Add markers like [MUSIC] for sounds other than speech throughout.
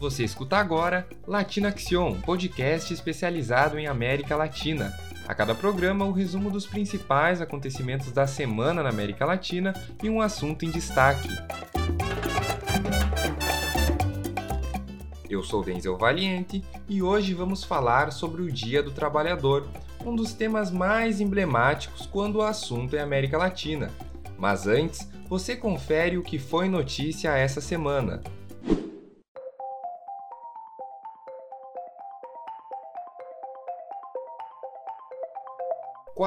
Você escuta agora Latina Action, podcast especializado em América Latina. A cada programa, o resumo dos principais acontecimentos da semana na América Latina e um assunto em destaque. Eu sou Denzel Valiente e hoje vamos falar sobre o Dia do Trabalhador, um dos temas mais emblemáticos quando o assunto é América Latina. Mas antes, você confere o que foi notícia essa semana.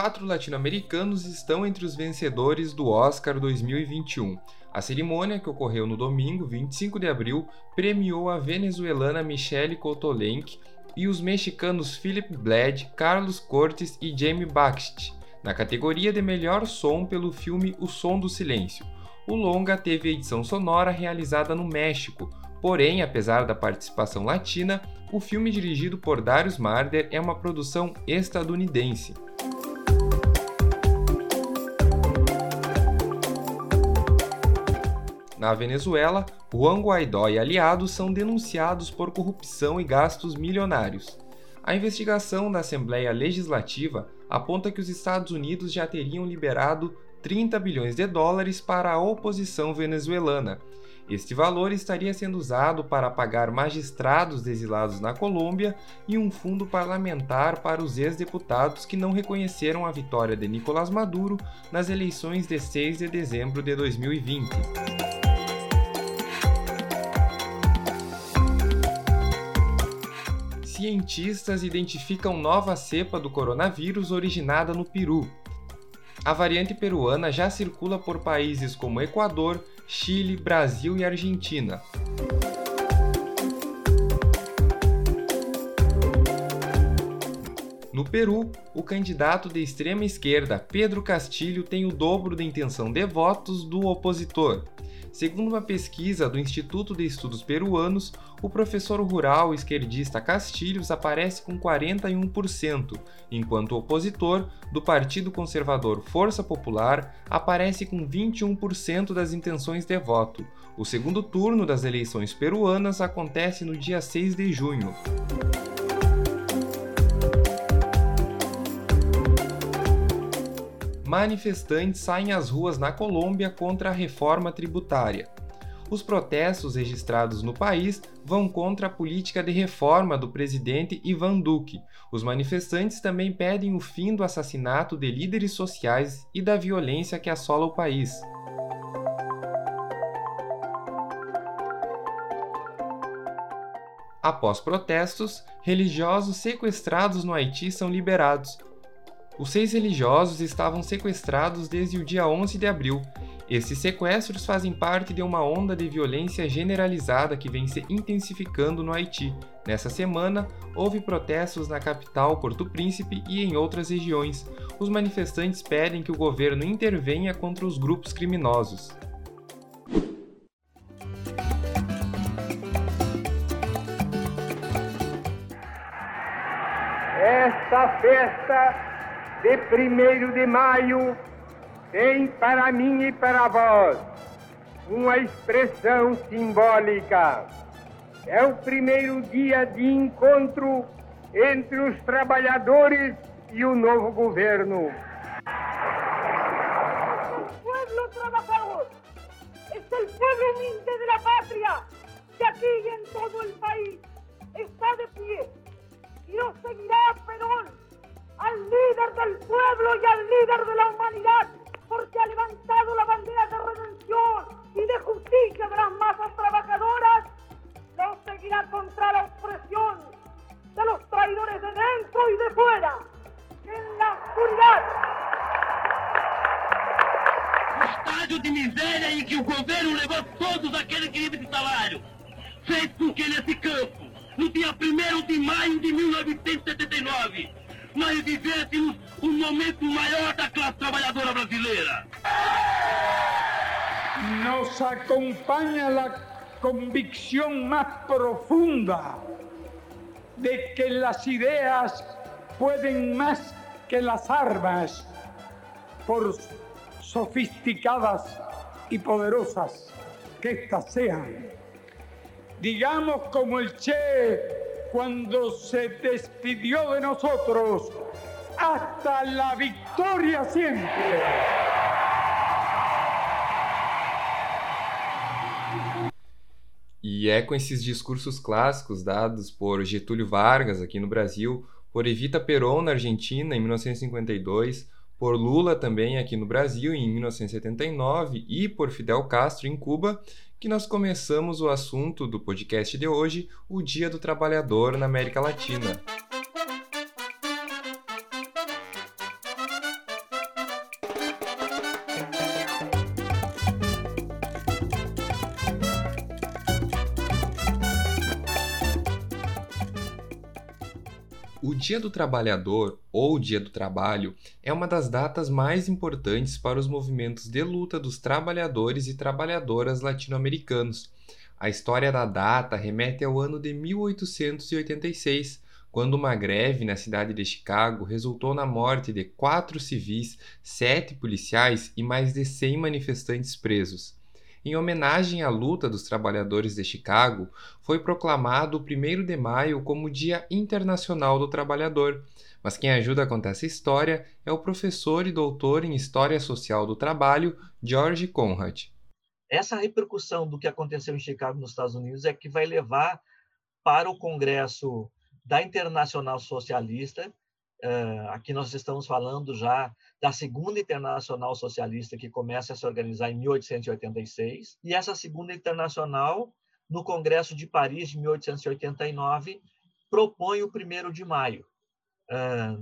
Quatro latino-americanos estão entre os vencedores do Oscar 2021. A cerimônia, que ocorreu no domingo, 25 de abril, premiou a venezuelana Michelle Cotolenque e os mexicanos Philip Bled, Carlos Cortes e Jamie Baxt, na categoria de melhor som pelo filme O Som do Silêncio. O longa teve edição sonora realizada no México, porém, apesar da participação latina, o filme dirigido por Darius Marder é uma produção estadunidense. Na Venezuela, Juan Guaidó e aliados são denunciados por corrupção e gastos milionários. A investigação da Assembleia Legislativa aponta que os Estados Unidos já teriam liberado 30 bilhões de dólares para a oposição venezuelana. Este valor estaria sendo usado para pagar magistrados exilados na Colômbia e um fundo parlamentar para os ex-deputados que não reconheceram a vitória de Nicolás Maduro nas eleições de 6 de dezembro de 2020. Cientistas identificam nova cepa do coronavírus originada no Peru. A variante peruana já circula por países como Equador, Chile, Brasil e Argentina. No Peru, o candidato de extrema esquerda Pedro Castilho tem o dobro da intenção de votos do opositor. Segundo uma pesquisa do Instituto de Estudos Peruanos, o professor rural esquerdista Castilhos aparece com 41%, enquanto o opositor, do Partido Conservador Força Popular, aparece com 21% das intenções de voto. O segundo turno das eleições peruanas acontece no dia 6 de junho. Manifestantes saem às ruas na Colômbia contra a reforma tributária. Os protestos registrados no país vão contra a política de reforma do presidente Ivan Duque. Os manifestantes também pedem o fim do assassinato de líderes sociais e da violência que assola o país. Após protestos, religiosos sequestrados no Haiti são liberados, os seis religiosos estavam sequestrados desde o dia 11 de abril. Esses sequestros fazem parte de uma onda de violência generalizada que vem se intensificando no Haiti. Nessa semana, houve protestos na capital, Porto Príncipe, e em outras regiões. Os manifestantes pedem que o governo intervenha contra os grupos criminosos. Esta festa de primeiro de maio tem para mim e para vós uma expressão simbólica. É o primeiro dia de encontro entre os trabalhadores e o novo governo. O pueblo trabajador es el pueblo humilde de la patria que aquí y en todo el país está de pie lo seguirá Perón al líder del pueblo y al líder de la humanidad, porque ha levantado la bandera de redención y de justicia de las masas trabajadoras, lo seguirá contra la opresión de los traidores de dentro y de fuera, en la oscuridad. O estádio de miséria em que o governo levou todos aqueles que de salário, fez com que nesse campo, no dia 1 de maio de 1979, nós vivêssemos um momento maior da classe trabalhadora brasileira. Nos acompanha a convicção mais profunda de que as ideias podem mais que as armas, por sofisticadas e poderosas que estas sejam. digamos como el Che cuando se despidió de nosotros, hasta la victoria siempre. E é com esses discursos clássicos dados por Getúlio Vargas aqui no Brasil, por Evita Peron na Argentina em 1952, por Lula também aqui no Brasil em 1979 e por Fidel Castro em Cuba, que nós começamos o assunto do podcast de hoje, o Dia do Trabalhador na América Latina. O Dia do Trabalhador, ou Dia do Trabalho, é uma das datas mais importantes para os movimentos de luta dos trabalhadores e trabalhadoras latino-americanos. A história da data remete ao ano de 1886, quando uma greve na cidade de Chicago resultou na morte de quatro civis, sete policiais e mais de 100 manifestantes presos. Em homenagem à luta dos trabalhadores de Chicago, foi proclamado o 1 de maio como Dia Internacional do Trabalhador. Mas quem ajuda a contar essa história é o professor e doutor em História Social do Trabalho, George Conrad. Essa repercussão do que aconteceu em Chicago, nos Estados Unidos, é que vai levar para o Congresso da Internacional Socialista. Uh, aqui nós estamos falando já da Segunda Internacional Socialista, que começa a se organizar em 1886, e essa Segunda Internacional, no Congresso de Paris de 1889, propõe o 1 de maio.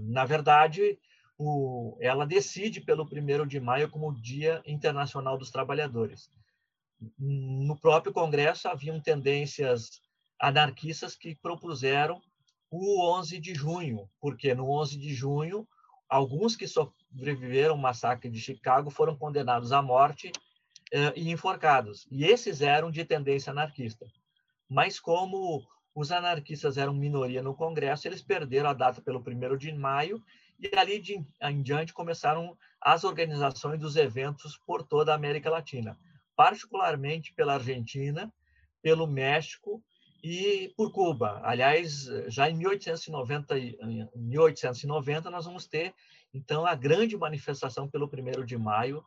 Na verdade, o, ela decide pelo 1 de maio como Dia Internacional dos Trabalhadores. No próprio Congresso haviam tendências anarquistas que propuseram o 11 de junho, porque no 11 de junho, alguns que sobreviveram ao massacre de Chicago foram condenados à morte eh, e enforcados. E esses eram de tendência anarquista. Mas como os anarquistas eram minoria no Congresso, eles perderam a data pelo 1 de maio e ali de, em diante começaram as organizações dos eventos por toda a América Latina, particularmente pela Argentina, pelo México e por Cuba. Aliás, já em 1890, em 1890 nós vamos ter então, a grande manifestação pelo 1 de maio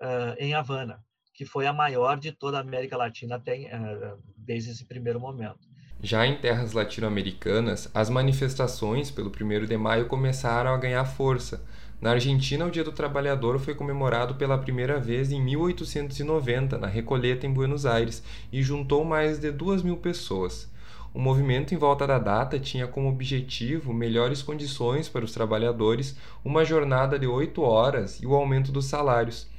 uh, em Havana, que foi a maior de toda a América Latina até, uh, desde esse primeiro momento. Já em terras latino-americanas, as manifestações pelo 1 de maio começaram a ganhar força. Na Argentina, o Dia do Trabalhador foi comemorado pela primeira vez em 1890, na Recoleta, em Buenos Aires, e juntou mais de duas mil pessoas. O movimento em volta da data tinha como objetivo melhores condições para os trabalhadores, uma jornada de oito horas e o aumento dos salários.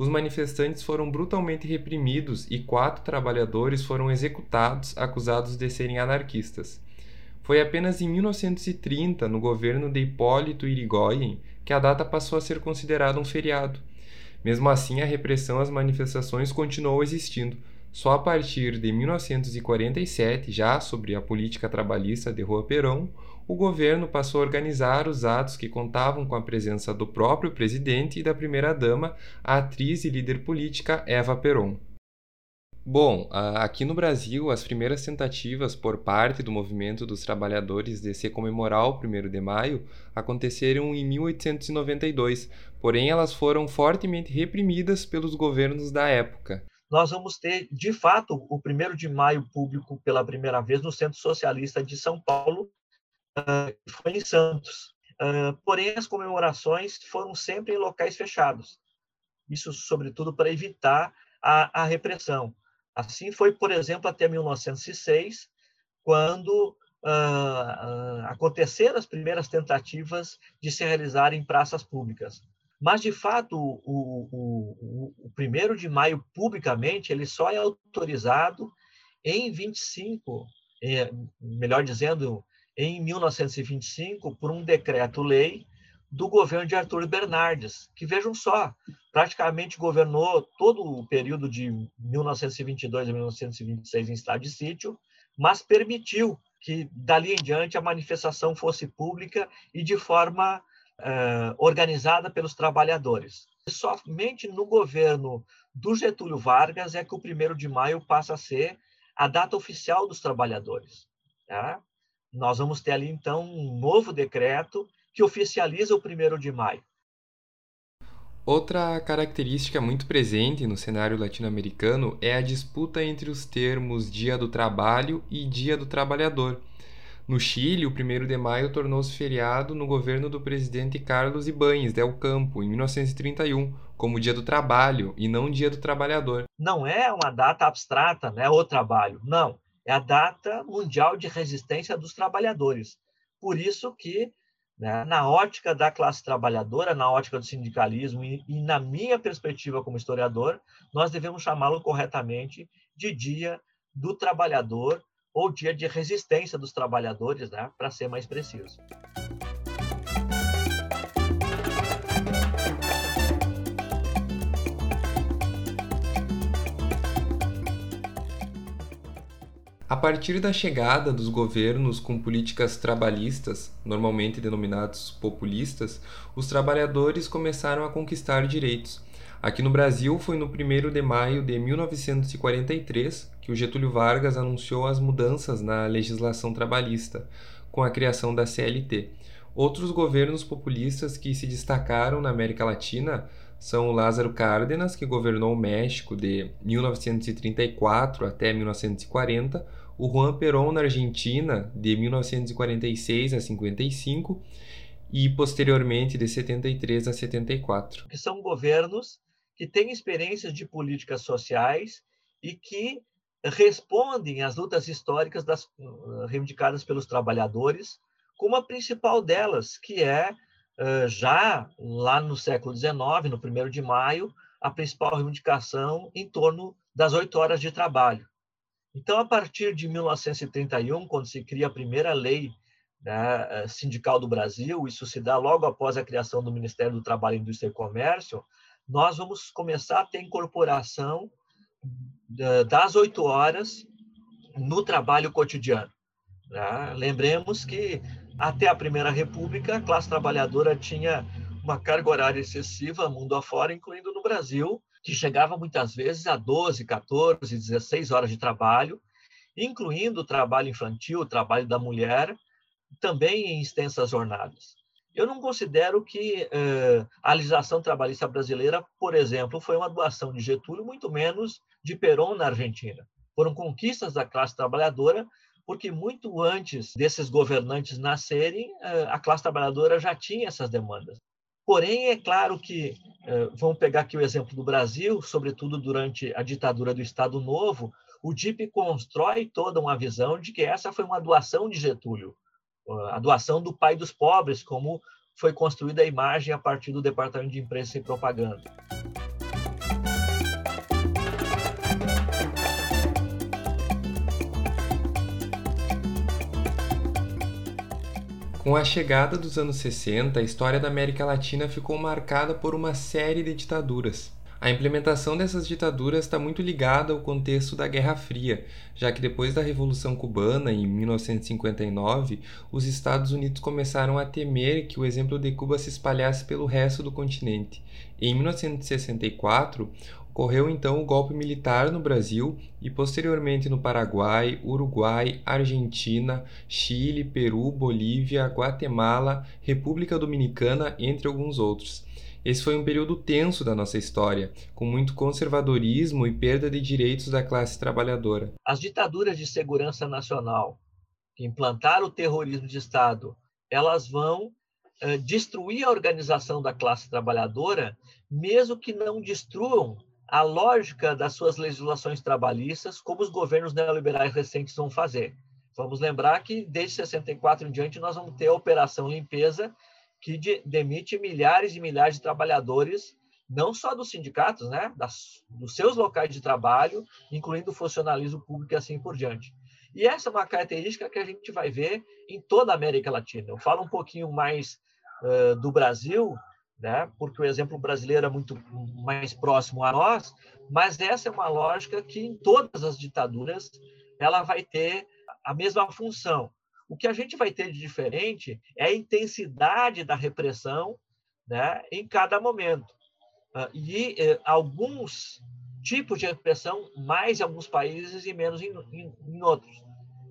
Os manifestantes foram brutalmente reprimidos e quatro trabalhadores foram executados acusados de serem anarquistas. Foi apenas em 1930, no governo de Hipólito Yrigoyen, que a data passou a ser considerada um feriado. Mesmo assim, a repressão às manifestações continuou existindo, só a partir de 1947, já sobre a política trabalhista de Rua Perón, o governo passou a organizar os atos que contavam com a presença do próprio presidente e da primeira-dama, a atriz e líder política Eva Perón. Bom, aqui no Brasil, as primeiras tentativas por parte do movimento dos trabalhadores de se comemorar o 1 de maio aconteceram em 1892, porém elas foram fortemente reprimidas pelos governos da época nós vamos ter, de fato, o primeiro de maio público pela primeira vez no Centro Socialista de São Paulo, foi em Santos. porém, as comemorações foram sempre em locais fechados. Isso, sobretudo, para evitar a, a repressão. Assim foi, por exemplo, até 1906, quando uh, aconteceram as primeiras tentativas de se realizar em praças públicas. Mas, de fato, o, o, o, o primeiro de maio, publicamente, ele só é autorizado em 25, é, melhor dizendo, em 1925, por um decreto-lei do governo de Arthur Bernardes, que, vejam só, praticamente governou todo o período de 1922 a 1926 em estado de sítio, mas permitiu que, dali em diante, a manifestação fosse pública e de forma uh, organizada pelos trabalhadores. Somente no governo do Getúlio Vargas é que o 1 de maio passa a ser a data oficial dos trabalhadores. Tá? Nós vamos ter ali, então, um novo decreto que oficializa o primeiro de maio. Outra característica muito presente no cenário latino-americano é a disputa entre os termos Dia do Trabalho e Dia do Trabalhador. No Chile, o 1 de maio tornou-se feriado no governo do presidente Carlos Ibáñez del Campo, em 1931, como Dia do Trabalho e não Dia do Trabalhador. Não é uma data abstrata, né, o trabalho. Não, é a data mundial de resistência dos trabalhadores. Por isso que né? Na ótica da classe trabalhadora, na ótica do sindicalismo e, e na minha perspectiva como historiador, nós devemos chamá-lo corretamente de Dia do Trabalhador ou Dia de Resistência dos Trabalhadores, né? para ser mais preciso. A partir da chegada dos governos com políticas trabalhistas, normalmente denominados populistas, os trabalhadores começaram a conquistar direitos. Aqui no Brasil foi no 1 de maio de 1943 que o Getúlio Vargas anunciou as mudanças na legislação trabalhista, com a criação da CLT. Outros governos populistas que se destacaram na América Latina são o Lázaro Cárdenas, que governou o México de 1934 até 1940, o Juan Perón na Argentina de 1946 a 55 e posteriormente de 73 a 74. Que são governos que têm experiências de políticas sociais e que respondem às lutas históricas das, uh, reivindicadas pelos trabalhadores, como a principal delas, que é já lá no século XIX, no 1 de maio, a principal reivindicação em torno das oito horas de trabalho. Então, a partir de 1931, quando se cria a primeira lei né, sindical do Brasil, isso se dá logo após a criação do Ministério do Trabalho, Indústria e Comércio, nós vamos começar a ter incorporação das oito horas no trabalho cotidiano. Né? Lembremos que até a Primeira República, a classe trabalhadora tinha uma carga horária excessiva mundo afora, incluindo no Brasil, que chegava muitas vezes a 12, 14, 16 horas de trabalho, incluindo o trabalho infantil, o trabalho da mulher, também em extensas jornadas. Eu não considero que eh, a legislação trabalhista brasileira, por exemplo, foi uma doação de Getúlio, muito menos de Perón na Argentina. Foram conquistas da classe trabalhadora, porque muito antes desses governantes nascerem, eh, a classe trabalhadora já tinha essas demandas. Porém, é claro que, eh, vamos pegar aqui o exemplo do Brasil, sobretudo durante a ditadura do Estado Novo, o DIP constrói toda uma visão de que essa foi uma doação de Getúlio, a doação do pai dos pobres, como foi construída a imagem a partir do Departamento de Imprensa e Propaganda. Com a chegada dos anos 60, a história da América Latina ficou marcada por uma série de ditaduras. A implementação dessas ditaduras está muito ligada ao contexto da Guerra Fria, já que depois da Revolução Cubana, em 1959, os Estados Unidos começaram a temer que o exemplo de Cuba se espalhasse pelo resto do continente. Em 1964, Ocorreu então o golpe militar no Brasil e posteriormente no Paraguai, Uruguai, Argentina, Chile, Peru, Bolívia, Guatemala, República Dominicana, entre alguns outros. Esse foi um período tenso da nossa história, com muito conservadorismo e perda de direitos da classe trabalhadora. As ditaduras de segurança nacional que implantaram o terrorismo de Estado, elas vão eh, destruir a organização da classe trabalhadora, mesmo que não destruam a lógica das suas legislações trabalhistas, como os governos neoliberais recentes vão fazer. Vamos lembrar que, desde 64 em diante, nós vamos ter a Operação Limpeza, que de, demite milhares e milhares de trabalhadores, não só dos sindicatos, né, das, dos seus locais de trabalho, incluindo o funcionalismo público e assim por diante. E essa é uma característica que a gente vai ver em toda a América Latina. Eu falo um pouquinho mais uh, do Brasil, né? porque o exemplo brasileiro é muito mais próximo a nós, mas essa é uma lógica que em todas as ditaduras ela vai ter a mesma função. O que a gente vai ter de diferente é a intensidade da repressão né, em cada momento. Ah, e eh, alguns tipos de repressão, mais em alguns países e menos em, em, em outros.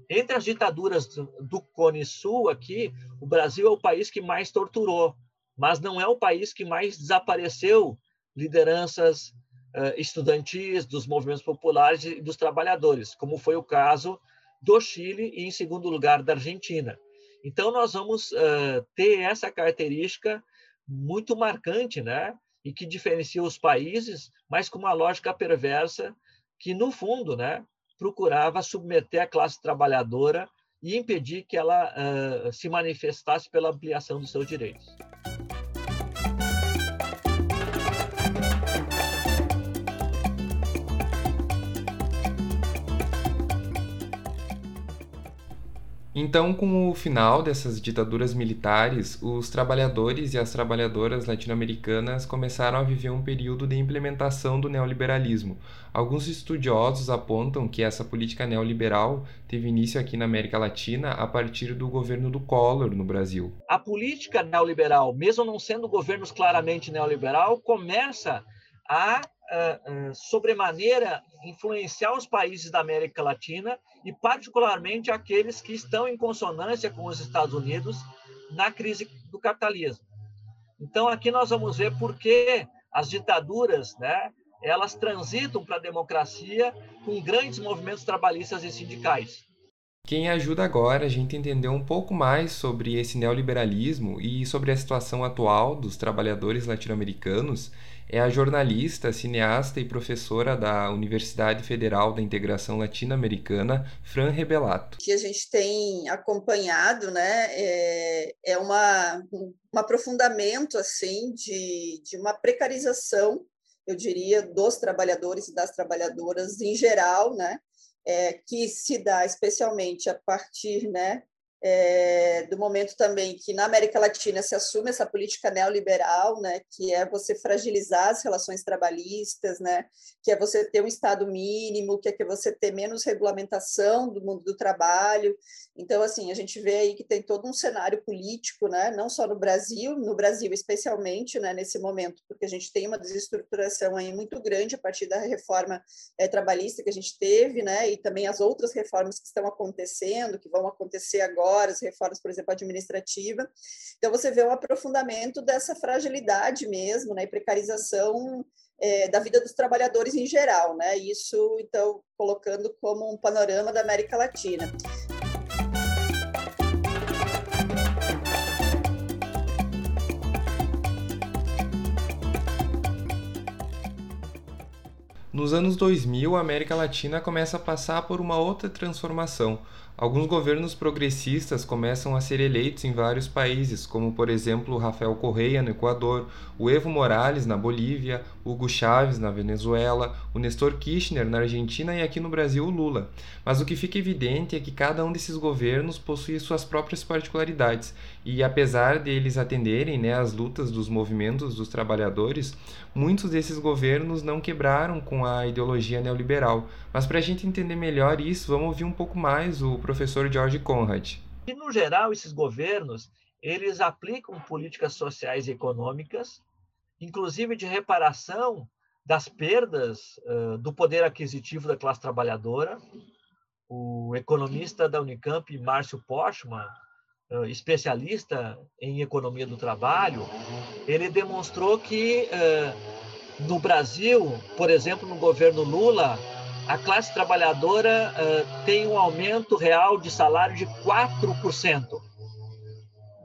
Entre as ditaduras do Cone Sul aqui, o Brasil é o país que mais torturou, mas não é o país que mais desapareceu lideranças uh, estudantis, dos movimentos populares e dos trabalhadores, como foi o caso do Chile e, em segundo lugar, da Argentina. Então, nós vamos uh, ter essa característica muito marcante, né? E que diferencia os países, mas com uma lógica perversa que, no fundo, né, procurava submeter a classe trabalhadora e impedir que ela uh, se manifestasse pela ampliação dos seus direitos. Então, com o final dessas ditaduras militares, os trabalhadores e as trabalhadoras latino-americanas começaram a viver um período de implementação do neoliberalismo. Alguns estudiosos apontam que essa política neoliberal teve início aqui na América Latina a partir do governo do Collor no Brasil. A política neoliberal, mesmo não sendo governos claramente neoliberal, começa a uh, uh, sobremaneira influenciar os países da América Latina e particularmente aqueles que estão em consonância com os Estados Unidos na crise do capitalismo. Então aqui nós vamos ver por que as ditaduras, né, elas transitam para a democracia com grandes movimentos trabalhistas e sindicais. Quem ajuda agora a gente entender um pouco mais sobre esse neoliberalismo e sobre a situação atual dos trabalhadores latino-americanos é a jornalista, cineasta e professora da Universidade Federal da Integração Latino-Americana, Fran Rebelato. Que a gente tem acompanhado né, é, é uma, um aprofundamento assim de, de uma precarização, eu diria, dos trabalhadores e das trabalhadoras em geral, né, é, que se dá especialmente a partir né, é, do momento também que na América Latina se assume essa política neoliberal, né, que é você fragilizar as relações trabalhistas, né, que é você ter um Estado mínimo, que é que você ter menos regulamentação do mundo do trabalho. Então, assim, a gente vê aí que tem todo um cenário político, né, não só no Brasil, no Brasil especialmente, né, nesse momento, porque a gente tem uma desestruturação aí muito grande a partir da reforma é, trabalhista que a gente teve, né, e também as outras reformas que estão acontecendo, que vão acontecer agora as reformas, por exemplo, administrativa. Então, você vê um aprofundamento dessa fragilidade mesmo, né, e precarização é, da vida dos trabalhadores em geral, né? Isso, então, colocando como um panorama da América Latina. Nos anos 2000, a América Latina começa a passar por uma outra transformação, Alguns governos progressistas começam a ser eleitos em vários países, como por exemplo Rafael Correia no Equador, o Evo Morales na Bolívia, Hugo Chávez na Venezuela, o Nestor Kirchner na Argentina e aqui no Brasil o Lula. Mas o que fica evidente é que cada um desses governos possui suas próprias particularidades e apesar de eles atenderem né, às lutas dos movimentos dos trabalhadores, muitos desses governos não quebraram com a ideologia neoliberal. Mas para a gente entender melhor isso, vamos ouvir um pouco mais o professor George Conrad. E, no geral, esses governos eles aplicam políticas sociais e econômicas, inclusive de reparação das perdas uh, do poder aquisitivo da classe trabalhadora. O economista da Unicamp, Márcio Postman, especialista em economia do trabalho, ele demonstrou que no Brasil, por exemplo, no governo Lula, a classe trabalhadora uh, tem um aumento real de salário de 4%.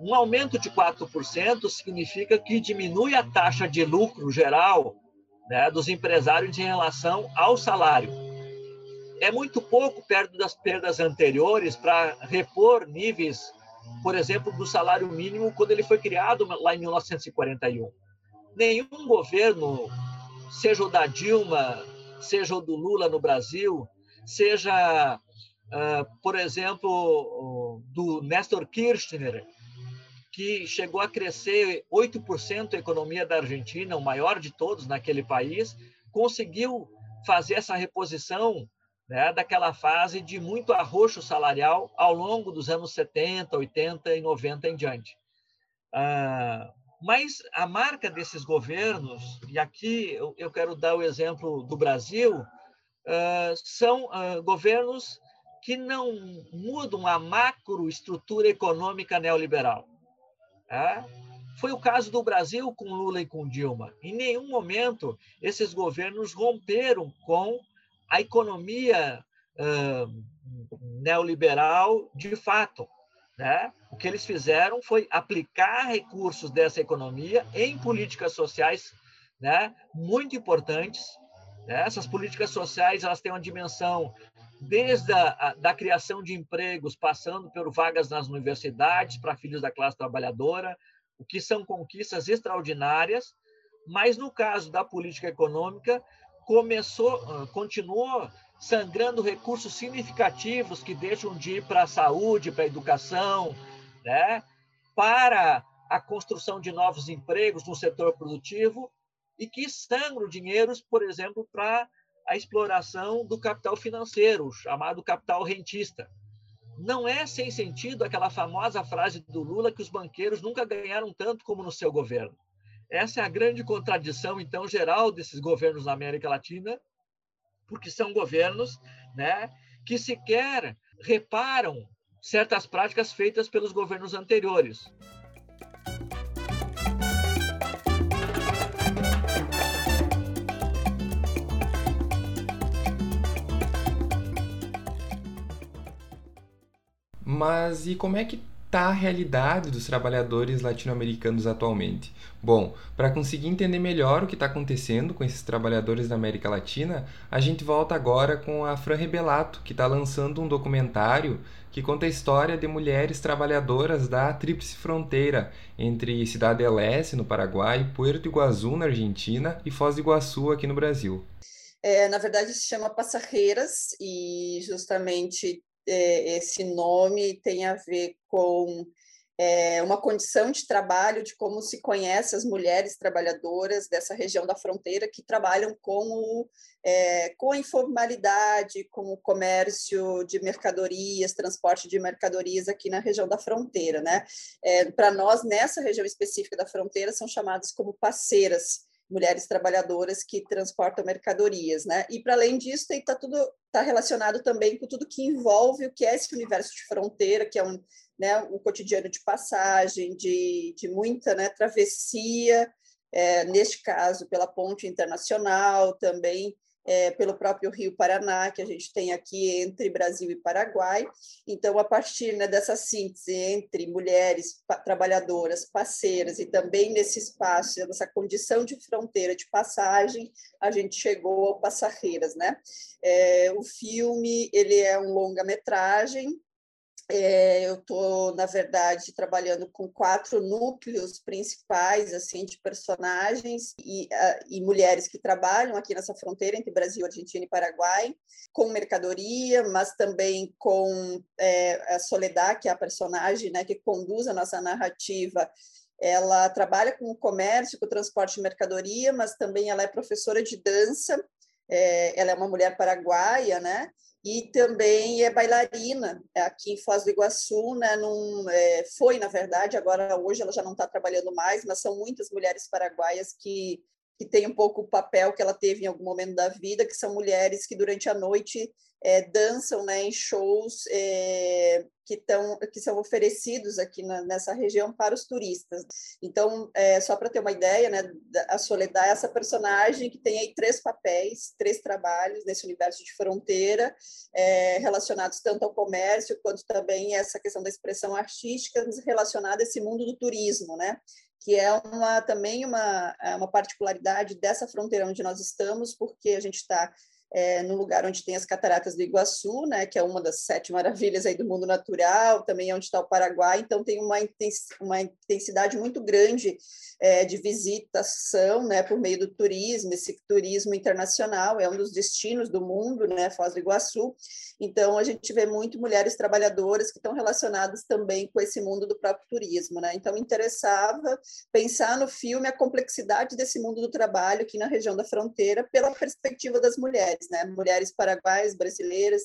Um aumento de 4% significa que diminui a taxa de lucro geral né, dos empresários em relação ao salário. É muito pouco perto das perdas anteriores para repor níveis, por exemplo, do salário mínimo quando ele foi criado lá em 1941. Nenhum governo, seja o da Dilma, seja o do Lula no Brasil, seja, uh, por exemplo, do Néstor Kirchner, que chegou a crescer 8% a economia da Argentina, o maior de todos naquele país, conseguiu fazer essa reposição né, daquela fase de muito arroxo salarial ao longo dos anos 70, 80 e 90 em diante. Uh, Mas a marca desses governos, e aqui eu, quero dar o exemplo do Brasil, são governos que não mudam a macroestrutura econômica neoliberal. É? Foi o caso do Brasil com Lula e com Dilma. Em nenhum momento esses governos romperam com a economia neoliberal de fato. Né? O que eles fizeram foi aplicar recursos dessa economia em políticas sociais né, muito importantes. Né? Essas políticas sociais elas têm uma dimensão desde a da criação de empregos, passando por vagas nas universidades para filhos da classe trabalhadora, o que são conquistas extraordinárias, mas no caso da política econômica, começou, continuou sangrando recursos significativos que deixam de ir para a saúde, para a educação, né? para a construção de novos empregos no setor produtivo e que sangram dinheiros, por exemplo, para a exploração do capital financeiro, chamado capital rentista. Não é sem sentido aquela famosa frase do Lula que os banqueiros nunca ganharam tanto como no seu governo. Essa é a grande contradição, então, geral desses governos na América Latina, porque são governos né, que sequer reparam certas práticas feitas pelos governos anteriores. Mas e como é que está a realidade dos trabalhadores latino-americanos atualmente? Bom, para conseguir entender melhor o que está acontecendo com esses trabalhadores da América Latina, a gente volta agora com a Fran Rebelato, que está lançando um documentário que conta a história de mulheres trabalhadoras da Tríplice Fronteira entre Cidade del Este, no Paraguai, Puerto Iguaçu, na Argentina, e Foz do Iguaçu, aqui no Brasil. É, na verdade, se chama Passarreiras e justamente é, esse nome tem a ver com é, uma condição de trabalho, de como se conhece as mulheres trabalhadoras dessa região da fronteira que trabalham com, o, é, com a informalidade, com o comércio de mercadorias, transporte de mercadorias aqui na região da fronteira. Né? É, Para nós, nessa região específica da fronteira, são chamadas como parceiras mulheres trabalhadoras que transportam mercadorias, né? E para além disso, está tudo está relacionado também com tudo que envolve o que é esse universo de fronteira, que é um, né, um cotidiano de passagem, de, de muita né, travessia, é, neste caso pela ponte internacional, também é, pelo próprio Rio Paraná, que a gente tem aqui entre Brasil e Paraguai. Então, a partir né, dessa síntese entre mulheres pa trabalhadoras, parceiras, e também nesse espaço, nessa condição de fronteira de passagem, a gente chegou ao Passarreiras. Né? É, o filme ele é um longa-metragem, é, eu estou, na verdade, trabalhando com quatro núcleos principais assim de personagens e, uh, e, mulheres que trabalham aqui nessa fronteira entre Brasil, Argentina e Paraguai, com mercadoria, mas também com é, a Soledad, que é a personagem né, que conduz a nossa narrativa. Ela trabalha com o comércio, com o transporte de mercadoria, mas também ela é professora de dança. É, ela é uma mulher paraguaia, né? E também é bailarina aqui em Foz do Iguaçu, né, num, é, foi na verdade, agora hoje ela já não está trabalhando mais, mas são muitas mulheres paraguaias que que têm um pouco o papel que ela teve em algum momento da vida, que são mulheres que durante a noite é, dançam né, em shows é, que, tão, que são oferecidos aqui na, nessa região para os turistas. Então, é, só para ter uma ideia, né, a Soledad é essa personagem que tem aí três papéis, três trabalhos nesse universo de fronteira, é, relacionados tanto ao comércio quanto também essa questão da expressão artística relacionada a esse mundo do turismo, né? Que é uma, também uma, é uma particularidade dessa fronteira onde nós estamos, porque a gente está é, no lugar onde tem as cataratas do Iguaçu, né, que é uma das sete maravilhas aí do mundo natural, também é onde está o Paraguai, então tem uma, intensidade muito grande é, de visitação, né, por meio do turismo, esse turismo internacional é um dos destinos do mundo, né, Foz do Iguaçu, então a gente vê muito mulheres trabalhadoras que estão relacionadas também com esse mundo do próprio turismo, né, então me interessava pensar no filme a complexidade desse mundo do trabalho aqui na região da fronteira pela perspectiva das mulheres, mulheres, né? Mulheres paraguaias, brasileiras,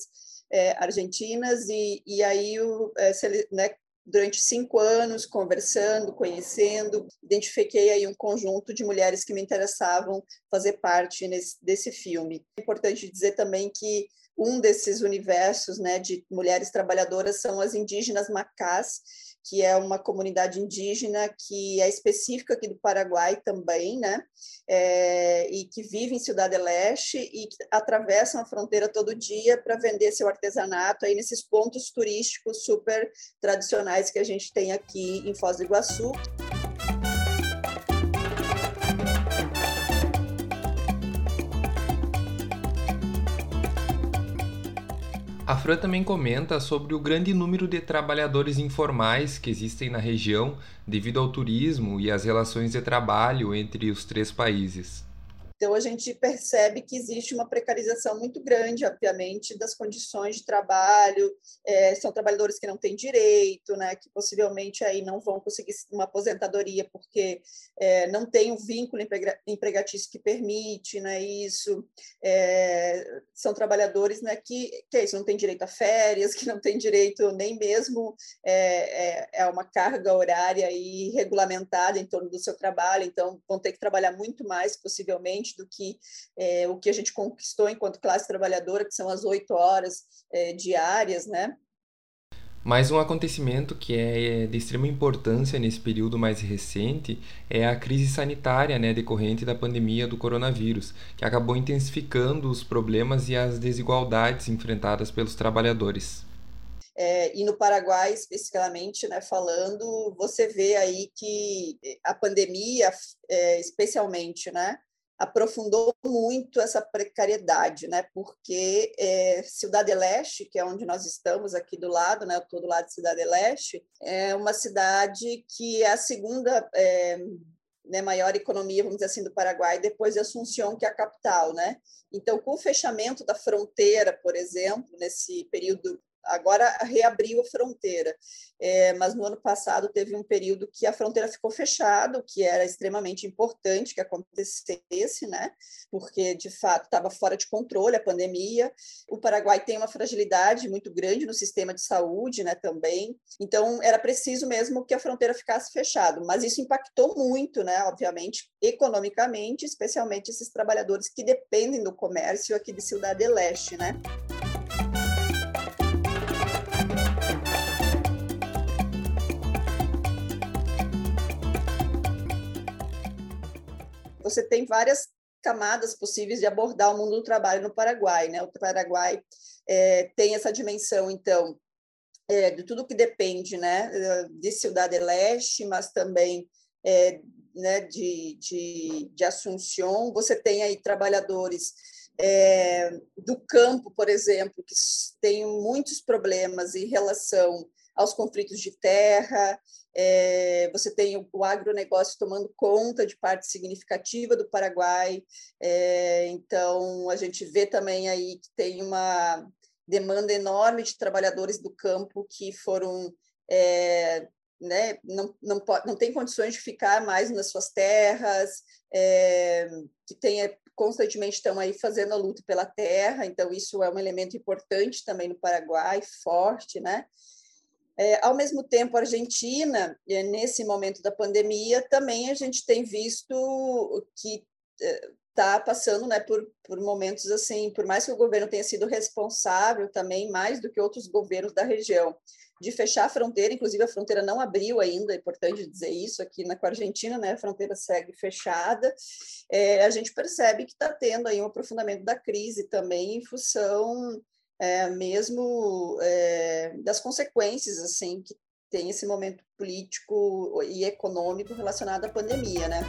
é, argentinas, e, e aí o, é, né, durante cinco anos, conversando, conhecendo, identifiquei aí um conjunto de mulheres que me interessavam fazer parte nesse, desse filme. É importante dizer também que um desses universos né, de mulheres trabalhadoras são as indígenas macás, que é uma comunidade indígena que é específica aqui do Paraguai também, né? É, e que vive em Cidade Leste e que atravessam a fronteira todo dia para vender seu artesanato aí nesses pontos turísticos super tradicionais que a gente tem aqui em Foz do Iguaçu. A Fran também comenta sobre o grande número de trabalhadores informais que existem na região devido ao turismo e às relações de trabalho entre os três países. Então, a gente percebe que existe uma precarização muito grande, obviamente, das condições de trabalho. É, são trabalhadores que não têm direito, né, que possivelmente aí não vão conseguir uma aposentadoria porque é, não tem um vínculo empregatício que permite né, isso. É, são trabalhadores né, que, que é isso, não têm direito a férias, [LAUGHS] que não têm direito nem mesmo é, é, é uma carga horária aí regulamentada em torno do seu trabalho, então vão ter que trabalhar muito mais, possivelmente, do que é, o que a gente conquistou enquanto classe trabalhadora, que são as oito horas é, diárias, né? Mais um acontecimento que é de extrema importância nesse período mais recente é a crise sanitária né, decorrente da pandemia do coronavírus, que acabou intensificando os problemas e as desigualdades enfrentadas pelos trabalhadores. É, e no Paraguai, especificamente, né, falando, você vê aí que a pandemia, é, especialmente, né, aprofundou muito essa precariedade, né? Porque é, Cidade Leste, que é onde nós estamos aqui do lado, né? Todo lado de Cidade Leste, é uma cidade que é a segunda é, né, maior economia, vamos dizer assim, do Paraguai, depois de Assunção, que é a capital, né? Então, com o fechamento da fronteira, por exemplo, nesse período agora reabriu a fronteira, é, mas no ano passado teve um período que a fronteira ficou fechada, o que era extremamente importante que acontecesse, né? Porque de fato estava fora de controle a pandemia. O Paraguai tem uma fragilidade muito grande no sistema de saúde, né? Também, então era preciso mesmo que a fronteira ficasse fechada, mas isso impactou muito, né? Obviamente, economicamente, especialmente esses trabalhadores que dependem do comércio aqui de Cidade Leste, né? Você tem várias camadas possíveis de abordar o mundo do trabalho no Paraguai. Né? O Paraguai é, tem essa dimensão, então, é, de tudo que depende né, de Cidade Leste, mas também é, né, de, de, de Assunção. Você tem aí trabalhadores é, do campo, por exemplo, que têm muitos problemas em relação aos conflitos de terra, é, você tem o, o agronegócio tomando conta de parte significativa do Paraguai, é, então a gente vê também aí que tem uma demanda enorme de trabalhadores do campo que foram é, né, não, não, não tem condições de ficar mais nas suas terras, é, que tem, constantemente estão aí fazendo a luta pela terra, então isso é um elemento importante também no Paraguai, forte, né? É, ao mesmo tempo, a Argentina, é, nesse momento da pandemia, também a gente tem visto que está é, passando né, por, por momentos assim, por mais que o governo tenha sido responsável também, mais do que outros governos da região, de fechar a fronteira, inclusive a fronteira não abriu ainda, é importante dizer isso aqui na, com a Argentina, né, a fronteira segue fechada, é, a gente percebe que está tendo aí um aprofundamento da crise também em função é, mesmo é, das consequências assim que tem esse momento político e econômico relacionado à pandemia, né?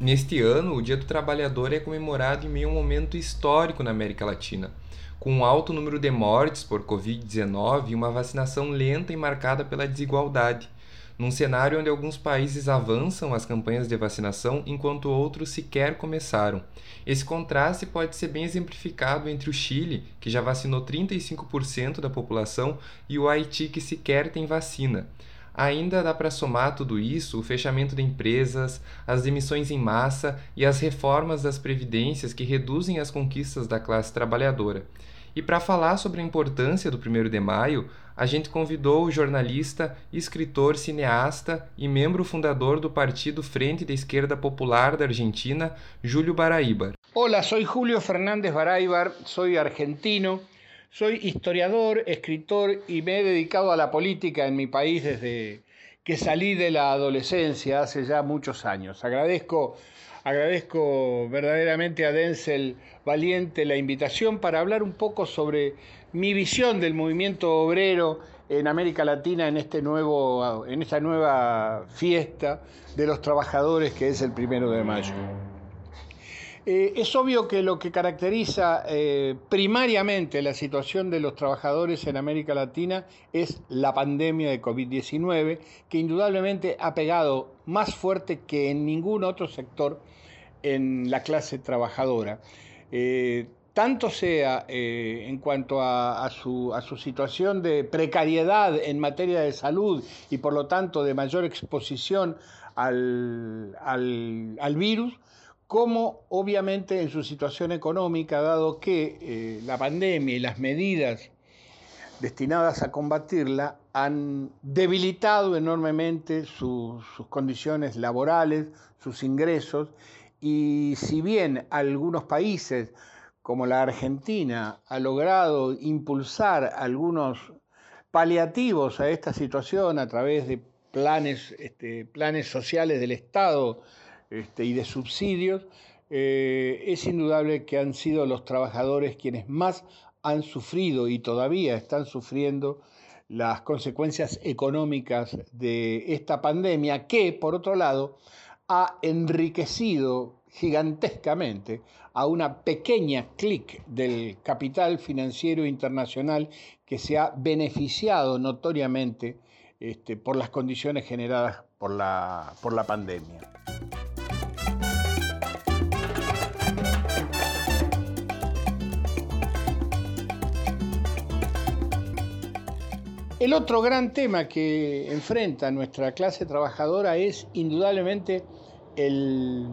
Neste ano, o Dia do Trabalhador é comemorado em meio a um momento histórico na América Latina, com um alto número de mortes por Covid-19 e uma vacinação lenta e marcada pela desigualdade num cenário onde alguns países avançam as campanhas de vacinação enquanto outros sequer começaram. Esse contraste pode ser bem exemplificado entre o Chile, que já vacinou 35% da população, e o Haiti, que sequer tem vacina. Ainda dá para somar tudo isso o fechamento de empresas, as demissões em massa e as reformas das previdências que reduzem as conquistas da classe trabalhadora. E para falar sobre a importância do 1 de maio, a gente convidou o jornalista, escritor, cineasta e membro fundador do Partido Frente de Esquerda Popular da Argentina, Júlio Baraíbar. Olá, sou Julio Fernández Baraíbar, sou argentino. Soy historiador, escritor y me he dedicado a política en mi país desde que salí de la hace ya muchos años. Agradezco, agradezco verdaderamente a Denzel Valiente la invitación para hablar un poco sobre mi visión del movimiento obrero en América Latina en, este nuevo, en esta nueva fiesta de los trabajadores que es el primero de mayo. Eh, es obvio que lo que caracteriza eh, primariamente la situación de los trabajadores en América Latina es la pandemia de COVID-19, que indudablemente ha pegado más fuerte que en ningún otro sector en la clase trabajadora. Eh, tanto sea en cuanto a, su, situación de precariedad en materia de salud y por lo tanto de mayor exposición al virus, como obviamente en su situación económica, dado que eh, la pandemia y las medidas destinadas a combatirla han debilitado enormemente sus condiciones laborales, sus ingresos, y si bien algunos países como la Argentina ha logrado impulsar algunos paliativos a esta situación a través de planes, este, planes sociales del Estado, este, y de subsidios, eh, es indudable que han sido los trabajadores quienes más han sufrido y todavía están sufriendo las consecuencias económicas de esta pandemia que, por otro lado, ha enriquecido gigantescamente a una pequeña clic del capital financiero internacional que se ha beneficiado notoriamente este, por las condiciones generadas por la, por la pandemia. El otro gran tema que enfrenta nuestra clase trabajadora es indudablemente el,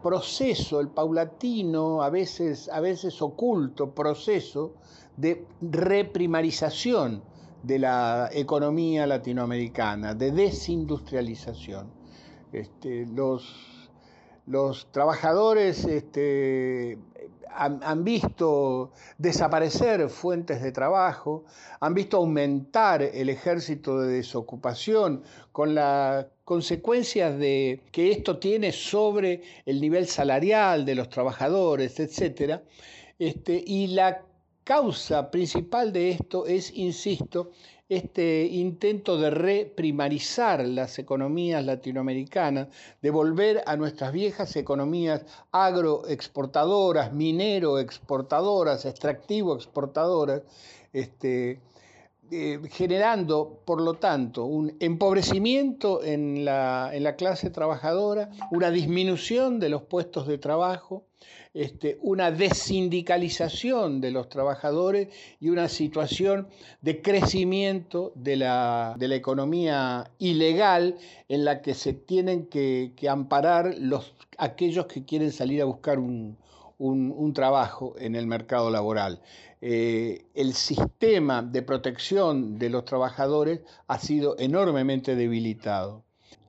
proceso, el paulatino, a veces, a veces oculto proceso de reprimarización de la economía latinoamericana, de desindustrialización. Este, los, trabajadores este, han, visto desaparecer fuentes de trabajo, han visto aumentar el ejército de desocupación con las consecuencias de, que esto tiene sobre el nivel salarial de los trabajadores, etc. Este, y la causa principal de esto es, insisto, este intento de reprimarizar las economías latinoamericanas, de volver a nuestras viejas economías agroexportadoras, minero-exportadoras, extractivo-exportadoras, este, eh, generando, por lo tanto, un empobrecimiento en la, en la clase trabajadora, una disminución de los puestos de trabajo, este, una desindicalización de los trabajadores y una situación de crecimiento de la, economía ilegal en la que se tienen que, amparar los, aquellos que quieren salir a buscar un, trabajo en el mercado laboral. Eh, el sistema de protección de los trabajadores ha sido enormemente debilitado.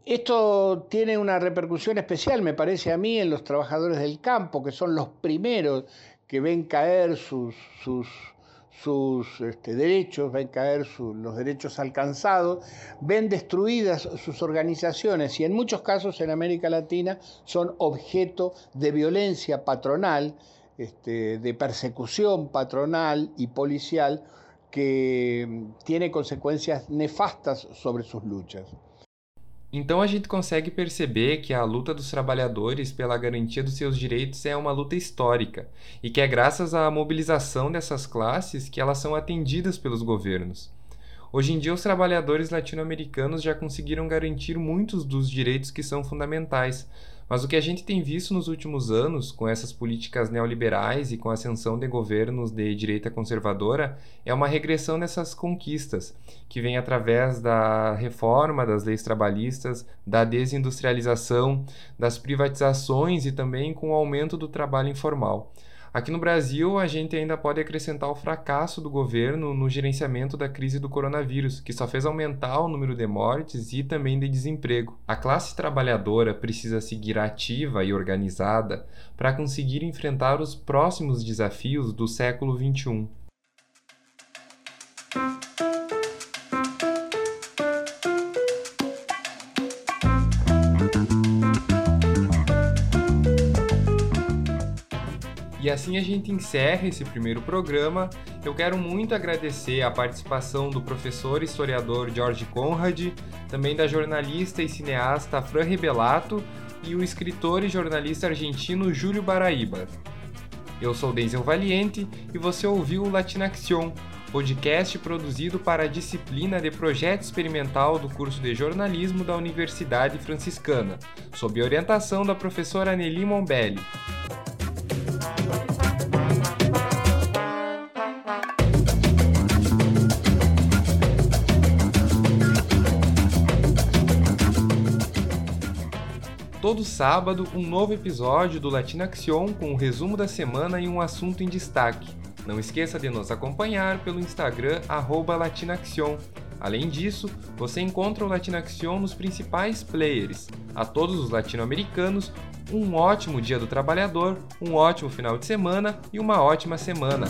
Esto tiene una repercusión especial, me parece a mí, en los trabajadores del campo, que son los primeros que ven caer sus, este, derechos, ven caer los derechos alcanzados, ven destruidas sus organizaciones y en muchos casos en América Latina son objeto de violencia patronal, este, de persecución patronal y policial que tiene consecuencias nefastas sobre sus luchas. Então a gente consegue perceber que a luta dos trabalhadores pela garantia dos seus direitos é uma luta histórica e que é graças à mobilização dessas classes que elas são atendidas pelos governos. Hoje em dia, os trabalhadores latino-americanos já conseguiram garantir muitos dos direitos que são fundamentais, mas o que a gente tem visto nos últimos anos, com essas políticas neoliberais e com a ascensão de governos de direita conservadora, é uma regressão nessas conquistas, que vem através da reforma das leis trabalhistas, da desindustrialização, das privatizações e também com o aumento do trabalho informal. Aqui no Brasil, a gente ainda pode acrescentar o fracasso do governo no gerenciamento da crise do coronavírus, que só fez aumentar o número de mortes e também de desemprego. A classe trabalhadora precisa seguir ativa e organizada para conseguir enfrentar os próximos desafios do século XXI. E assim a gente encerra esse primeiro programa. Eu quero muito agradecer a participação do professor e historiador George Conrad, também da jornalista e cineasta Fran Rebelato e o escritor e jornalista argentino Júlio Baraíba. Eu sou Denzel Valiente e você ouviu o Latinaction, podcast produzido para a disciplina de projeto experimental do curso de jornalismo da Universidade Franciscana, sob orientação da professora Nelly Mombelli. Todo sábado um novo episódio do Latina Action com um resumo da semana e um assunto em destaque. Não esqueça de nos acompanhar pelo Instagram @latinaction. Além disso, você encontra o Latina Action nos principais players. A todos os latino-americanos, um ótimo Dia do Trabalhador, um ótimo final de semana e uma ótima semana.